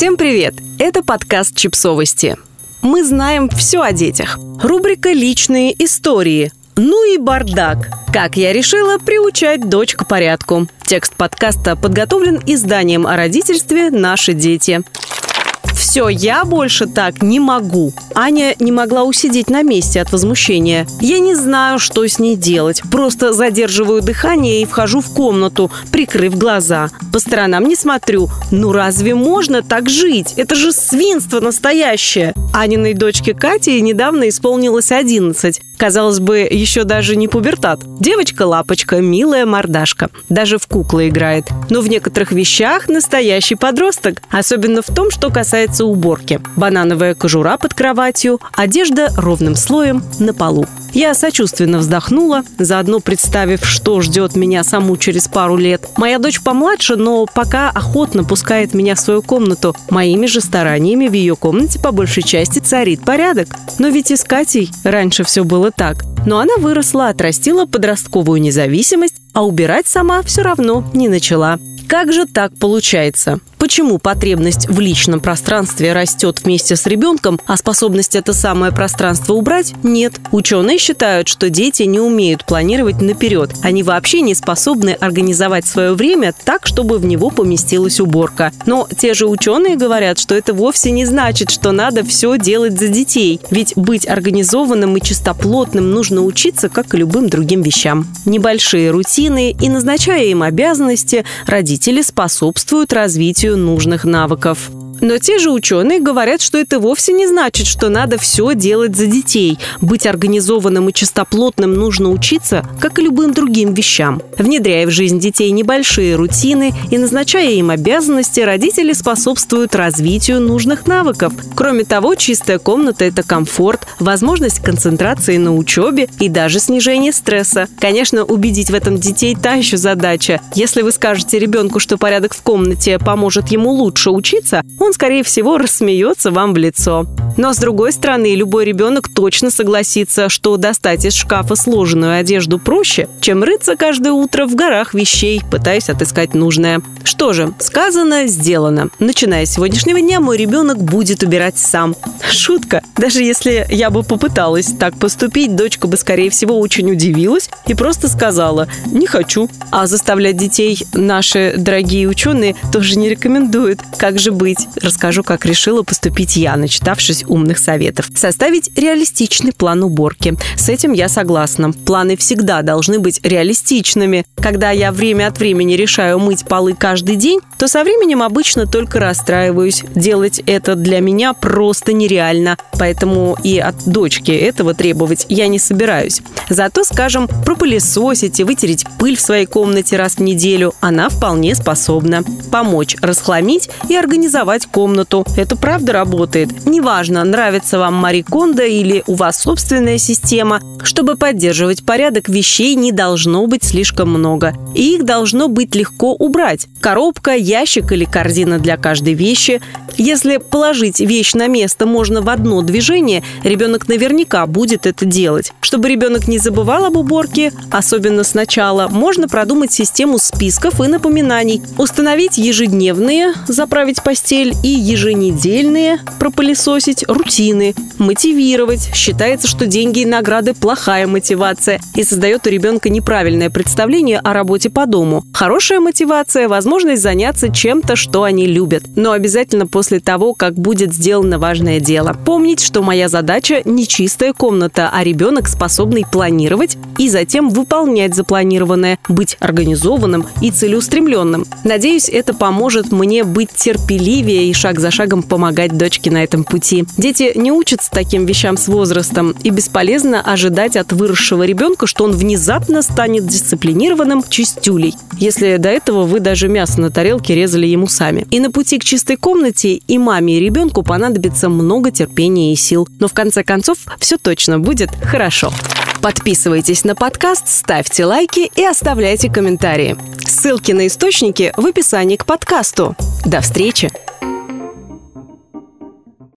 Всем привет! Это подкаст «Чипсовости». Мы знаем все о детях. Рубрика «Личные истории». Ну и бардак. Как я решила приучать дочь к порядку. Текст подкаста подготовлен изданием о родительстве «Наши дети». Все, я больше так не могу. Аня не могла усидеть на месте от возмущения. Я не знаю, что с ней делать. Просто задерживаю дыхание и вхожу в комнату, прикрыв глаза. По сторонам не смотрю. Ну разве можно так жить? Это же свинство настоящее. Аниной дочке Кате недавно исполнилось 11. Казалось бы, еще даже не пубертат. Девочка-лапочка, милая мордашка. Даже в куклы играет. Но в некоторых вещах настоящий подросток. Особенно в том, что касается уборки. Банановая кожура под кроватью, одежда ровным слоем на полу. Я сочувственно вздохнула, заодно представив, что ждет меня саму через пару лет. Моя дочь помладше, но пока охотно пускает меня в свою комнату. Моими же стараниями в ее комнате по большей части царит порядок. Но ведь и с Катей раньше все было так. Но она выросла, отрастила подростковую независимость, а убирать сама все равно не начала. Как же так получается? Почему потребность в личном пространстве растет вместе с ребенком, а способность это самое пространство убрать – нет. Ученые считают, что дети не умеют планировать наперед. Они вообще не способны организовать свое время так, чтобы в него поместилась уборка. Но те же ученые говорят, что это вовсе не значит, что надо все делать за детей. Ведь быть организованным и чистоплотным нужно учиться, как и любым другим вещам. Небольшие рутины и назначая им обязанности, родители способствуют развитию нужных навыков. Но те же ученые говорят, что это вовсе не значит, что надо все делать за детей. Быть организованным и чистоплотным нужно учиться, как и любым другим вещам. Внедряя в жизнь детей небольшие рутины и назначая им обязанности, родители способствуют развитию нужных навыков. Кроме того, чистая комната – это комфорт, возможность концентрации на учебе и даже снижение стресса. Конечно, убедить в этом детей – та еще задача. Если вы скажете ребенку, что порядок в комнате поможет ему лучше учиться, он он, скорее всего, рассмеется вам в лицо. Но, с другой стороны, любой ребенок точно согласится, что достать из шкафа сложенную одежду проще, чем рыться каждое утро в горах вещей, пытаясь отыскать нужное. Что же, сказано, сделано. Начиная с сегодняшнего дня мой ребенок будет убирать сам. Шутка. Даже если я бы попыталась так поступить, дочка бы, скорее всего, очень удивилась и просто сказала «не хочу». А заставлять детей наши дорогие ученые тоже не рекомендуют. Как же быть? Расскажу, как решила поступить я, начитавшись умных советов. Составить реалистичный план уборки. С этим я согласна. Планы всегда должны быть реалистичными. Когда я время от времени решаю мыть полы каждый день, то со временем обычно только расстраиваюсь. Делать это для меня просто нереально. Поэтому и от дочки этого требовать я не собираюсь. Зато, скажем, пропылесосить и вытереть пыль в своей комнате раз в неделю она вполне способна. Помочь расхламить и организовать комнату. Это правда работает. Неважно, нравится вам Мари Кондо или у вас собственная система. Чтобы поддерживать порядок, вещей не должно быть слишком много. И их должно быть легко убрать. Коробка, ящик или корзина для каждой вещи. Если положить вещь на место можно в одно движение, ребенок наверняка будет это делать. Чтобы ребенок не забывал об уборке, особенно сначала, можно продумать систему списков и напоминаний. Установить ежедневные, заправить постель и еженедельные, пропылесосить рутины. Мотивировать. Считается, что деньги и награды – плохая мотивация и создает у ребенка неправильное представление о работе по дому. Хорошая мотивация – возможность заняться чем-то, что они любят. Но обязательно после того, как будет сделано важное дело. Помнить, что моя задача – не чистая комната, а ребенок, способный планировать и затем выполнять запланированное, быть организованным и целеустремленным. Надеюсь, это поможет мне быть терпеливее и шаг за шагом помогать дочке на этом пути. Дети не учатся таким вещам с возрастом, и бесполезно ожидать от выросшего ребенка, что он внезапно станет дисциплинированным чистюлей, если до этого вы даже мясо на тарелке резали ему сами. И на пути к чистой комнате и маме, и ребенку понадобится много терпения и сил. Но в конце концов все точно будет хорошо. Подписывайтесь на подкаст, ставьте лайки и оставляйте комментарии. Ссылки на источники в описании к подкасту. До встречи!